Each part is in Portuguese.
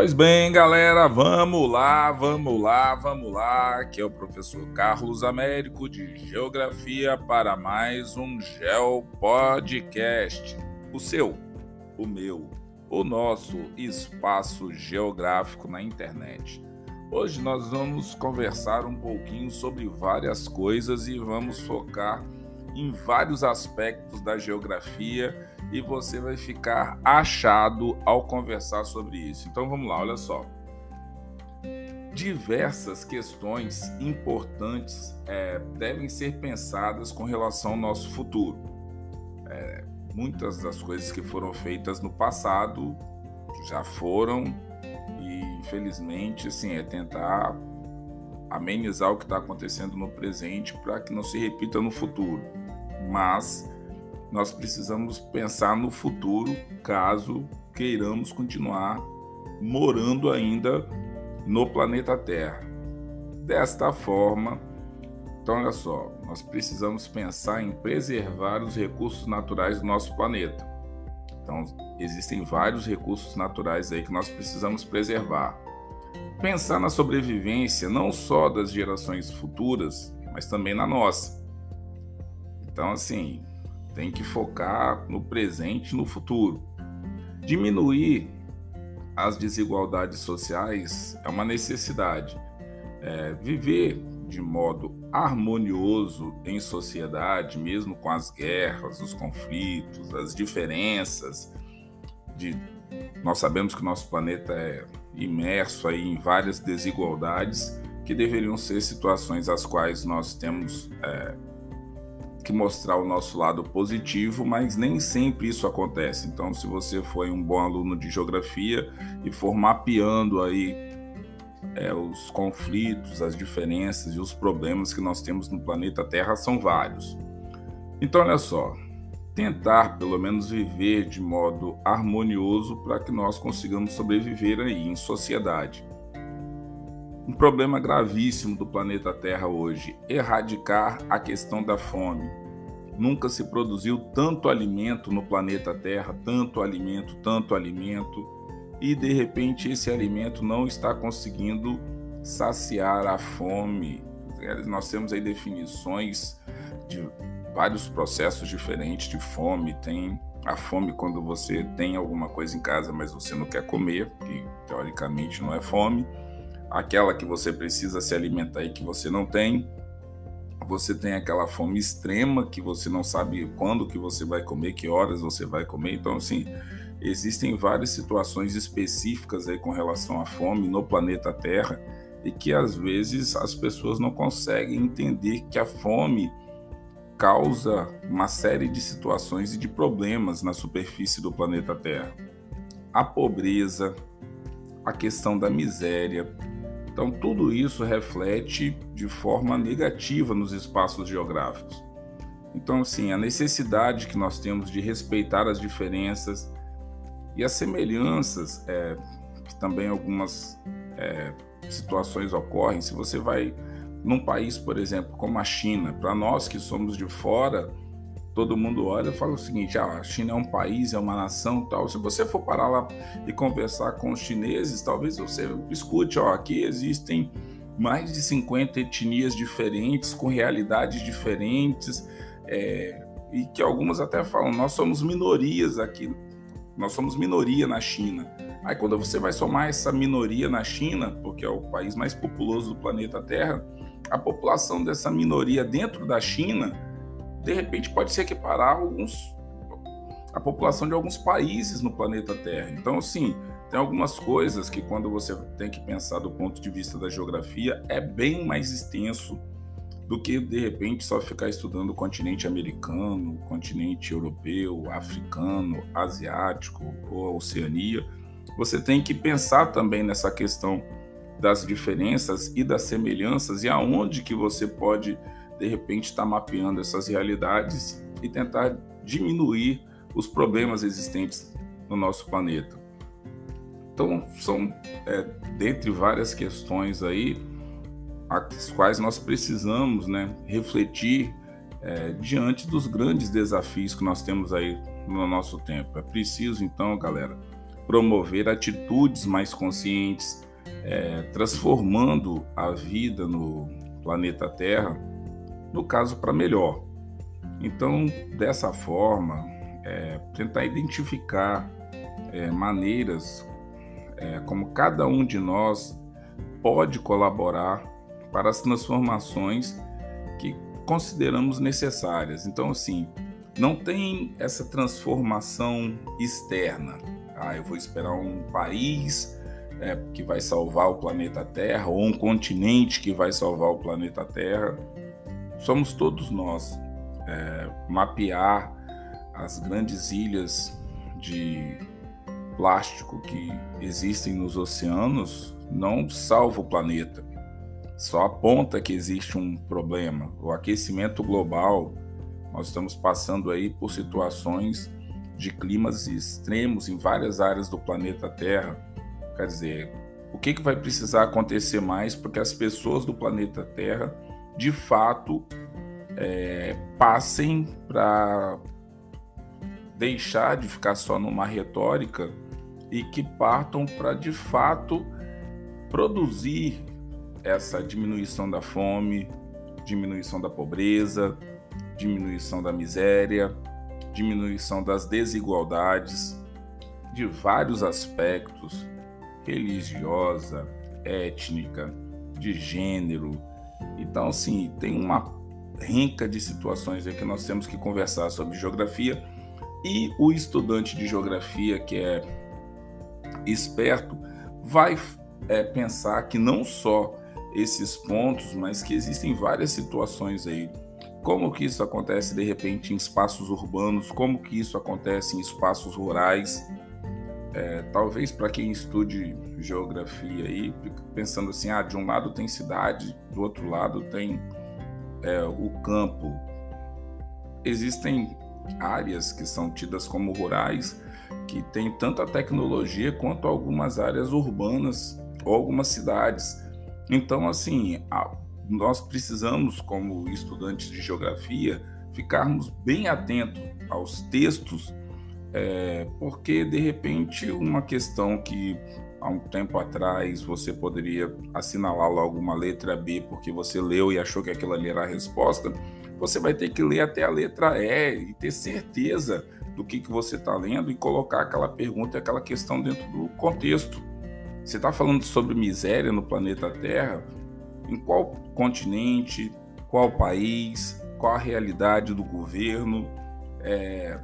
Pois bem, galera, vamos lá, vamos lá, vamos lá. Aqui é o professor Carlos Américo de Geografia para mais um Geo Podcast. O seu, o meu, o nosso espaço geográfico na internet. Hoje nós vamos conversar um pouquinho sobre várias coisas e vamos focar em vários aspectos da geografia e você vai ficar achado ao conversar sobre isso. Então vamos lá, olha só. Diversas questões importantes é, devem ser pensadas com relação ao nosso futuro. É, muitas das coisas que foram feitas no passado já foram e infelizmente assim é tentar amenizar o que está acontecendo no presente para que não se repita no futuro. Mas nós precisamos pensar no futuro caso queiramos continuar morando ainda no planeta Terra. Desta forma, então olha só, nós precisamos pensar em preservar os recursos naturais do nosso planeta. Então, existem vários recursos naturais aí que nós precisamos preservar. Pensar na sobrevivência não só das gerações futuras, mas também na nossa. Então, assim, tem que focar no presente e no futuro. Diminuir as desigualdades sociais é uma necessidade. É, viver de modo harmonioso em sociedade, mesmo com as guerras, os conflitos, as diferenças. De, nós sabemos que nosso planeta é imerso aí em várias desigualdades que deveriam ser situações às quais nós temos é, que mostrar o nosso lado positivo, mas nem sempre isso acontece. Então, se você foi um bom aluno de geografia e for mapeando aí é, os conflitos, as diferenças e os problemas que nós temos no planeta Terra são vários. Então, olha só, tentar pelo menos viver de modo harmonioso para que nós consigamos sobreviver aí em sociedade. Um problema gravíssimo do planeta Terra hoje: erradicar a questão da fome. Nunca se produziu tanto alimento no planeta Terra, tanto alimento, tanto alimento, e de repente esse alimento não está conseguindo saciar a fome. Nós temos aí definições de vários processos diferentes de fome. Tem a fome quando você tem alguma coisa em casa, mas você não quer comer, que teoricamente não é fome aquela que você precisa se alimentar e que você não tem. Você tem aquela fome extrema que você não sabe quando que você vai comer, que horas você vai comer. Então, assim, existem várias situações específicas aí com relação à fome no planeta Terra e que às vezes as pessoas não conseguem entender que a fome causa uma série de situações e de problemas na superfície do planeta Terra. A pobreza, a questão da miséria, então, tudo isso reflete de forma negativa nos espaços geográficos. Então, assim, a necessidade que nós temos de respeitar as diferenças e as semelhanças, é, que também algumas é, situações ocorrem. Se você vai num país, por exemplo, como a China, para nós que somos de fora, todo mundo olha e fala o seguinte: ah, a China é um país, é uma nação tal. Se você for parar lá e conversar com os chineses, talvez você escute: ó, aqui existem mais de 50 etnias diferentes, com realidades diferentes, é, e que algumas até falam: nós somos minorias aqui, nós somos minoria na China. Aí quando você vai somar essa minoria na China, porque é o país mais populoso do planeta Terra, a população dessa minoria dentro da China de repente pode se equiparar a alguns a população de alguns países no planeta Terra. Então, assim, tem algumas coisas que quando você tem que pensar do ponto de vista da geografia é bem mais extenso do que de repente só ficar estudando o continente americano, o continente europeu, africano, asiático ou Oceania. Você tem que pensar também nessa questão das diferenças e das semelhanças e aonde que você pode de repente estar tá mapeando essas realidades e tentar diminuir os problemas existentes no nosso planeta. Então, são, é, dentre várias questões aí, as quais nós precisamos né, refletir é, diante dos grandes desafios que nós temos aí no nosso tempo. É preciso, então, galera, promover atitudes mais conscientes, é, transformando a vida no planeta Terra, no caso para melhor. Então, dessa forma, é, tentar identificar é, maneiras é, como cada um de nós pode colaborar para as transformações que consideramos necessárias. Então, assim, não tem essa transformação externa. Ah, eu vou esperar um país é, que vai salvar o planeta Terra ou um continente que vai salvar o planeta Terra. Somos todos nós. É, mapear as grandes ilhas de plástico que existem nos oceanos não salva o planeta. Só aponta que existe um problema. O aquecimento global, nós estamos passando aí por situações de climas extremos em várias áreas do planeta Terra. Quer dizer, o que, que vai precisar acontecer mais para que as pessoas do planeta Terra, de fato, é, passem para deixar de ficar só numa retórica e que partam para de fato produzir essa diminuição da fome, diminuição da pobreza, diminuição da miséria, diminuição das desigualdades de vários aspectos religiosa, étnica, de gênero. Então, assim, tem uma rinca de situações aí que nós temos que conversar sobre geografia e o estudante de geografia que é esperto vai é, pensar que não só esses pontos, mas que existem várias situações aí. Como que isso acontece de repente em espaços urbanos? Como que isso acontece em espaços rurais? É, talvez para quem estude geografia aí, pensando assim, ah, de um lado tem cidade, do outro lado tem é, o campo. Existem áreas que são tidas como rurais, que têm tanta tecnologia quanto algumas áreas urbanas ou algumas cidades. Então, assim, a, nós precisamos, como estudantes de geografia, ficarmos bem atentos aos textos, é, porque de repente uma questão que há um tempo atrás você poderia assinalar logo uma letra B porque você leu e achou que aquilo ali era a resposta, você vai ter que ler até a letra E e ter certeza do que, que você está lendo e colocar aquela pergunta e aquela questão dentro do contexto. Você está falando sobre miséria no planeta Terra? Em qual continente? Qual país? Qual a realidade do governo? É,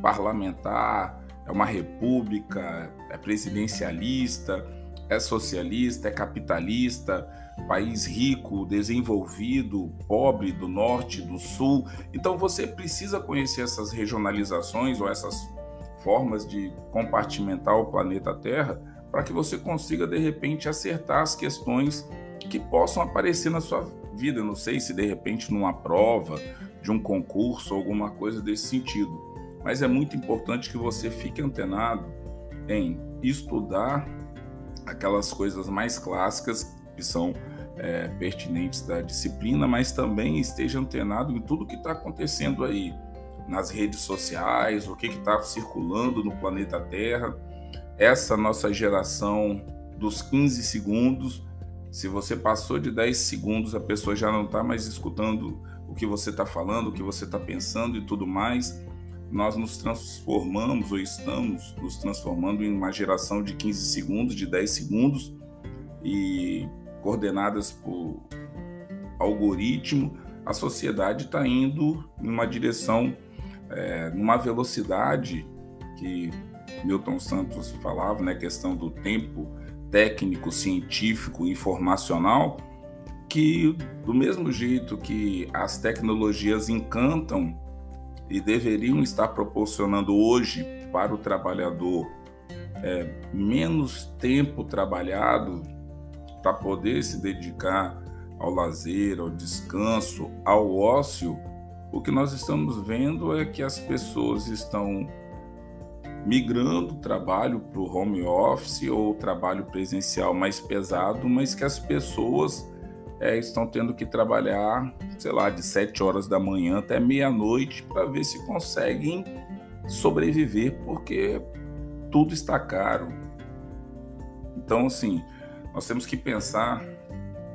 parlamentar? É uma república? É presidencialista? É socialista? É capitalista? país rico, desenvolvido, pobre, do norte, do sul. Então você precisa conhecer essas regionalizações ou essas formas de compartimentar o planeta Terra para que você consiga de repente acertar as questões que possam aparecer na sua vida. não sei se de repente numa prova, de um concurso, alguma coisa desse sentido. Mas é muito importante que você fique antenado em estudar aquelas coisas mais clássicas que são é, pertinentes da disciplina, mas também esteja antenado em tudo que está acontecendo aí nas redes sociais, o que está circulando no planeta Terra. Essa nossa geração dos 15 segundos, se você passou de 10 segundos, a pessoa já não está mais escutando o que você está falando, o que você está pensando e tudo mais. Nós nos transformamos ou estamos nos transformando em uma geração de 15 segundos, de 10 segundos, e coordenadas por algoritmo, a sociedade está indo numa direção, é, numa velocidade que Milton Santos falava, né, questão do tempo técnico, científico, informacional, que do mesmo jeito que as tecnologias encantam e deveriam estar proporcionando hoje para o trabalhador é, menos tempo trabalhado para poder se dedicar ao lazer, ao descanso, ao ócio, o que nós estamos vendo é que as pessoas estão migrando o trabalho para o home office ou trabalho presencial mais pesado, mas que as pessoas é, estão tendo que trabalhar, sei lá, de 7 horas da manhã até meia-noite para ver se conseguem sobreviver, porque tudo está caro. Então, assim, nós temos que pensar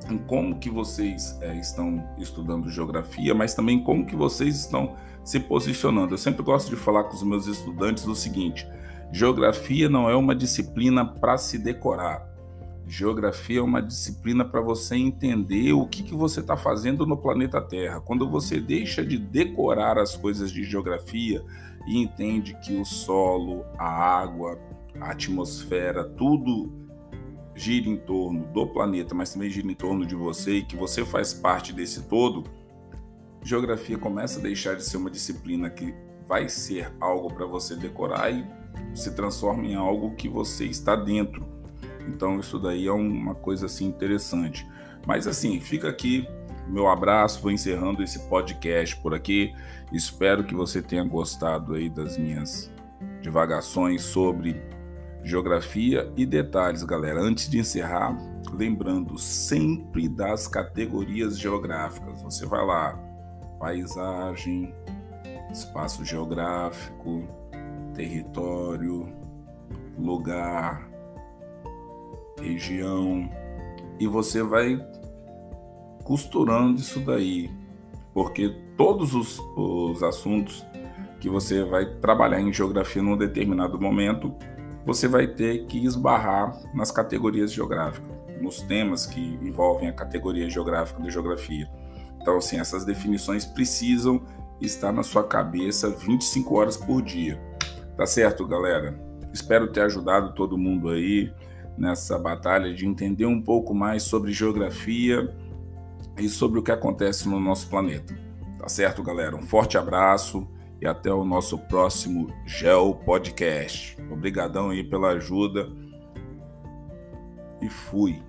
em como que vocês é, estão estudando geografia, mas também como que vocês estão se posicionando. Eu sempre gosto de falar com os meus estudantes o seguinte: geografia não é uma disciplina para se decorar. Geografia é uma disciplina para você entender o que, que você está fazendo no planeta Terra. Quando você deixa de decorar as coisas de geografia e entende que o solo, a água, a atmosfera, tudo gira em torno do planeta, mas também gira em torno de você e que você faz parte desse todo, geografia começa a deixar de ser uma disciplina que vai ser algo para você decorar e se transforma em algo que você está dentro então isso daí é uma coisa assim interessante. Mas assim, fica aqui meu abraço, vou encerrando esse podcast por aqui. Espero que você tenha gostado aí das minhas divagações sobre geografia e detalhes, galera. Antes de encerrar, lembrando sempre das categorias geográficas. Você vai lá, paisagem, espaço geográfico, território, lugar, região, e você vai costurando isso daí, porque todos os, os assuntos que você vai trabalhar em geografia num determinado momento, você vai ter que esbarrar nas categorias geográficas, nos temas que envolvem a categoria geográfica da geografia. Então, assim, essas definições precisam estar na sua cabeça 25 horas por dia. Tá certo, galera? Espero ter ajudado todo mundo aí nessa batalha de entender um pouco mais sobre geografia e sobre o que acontece no nosso planeta. Tá certo, galera? Um forte abraço e até o nosso próximo Geo Podcast. Obrigadão aí pela ajuda e fui.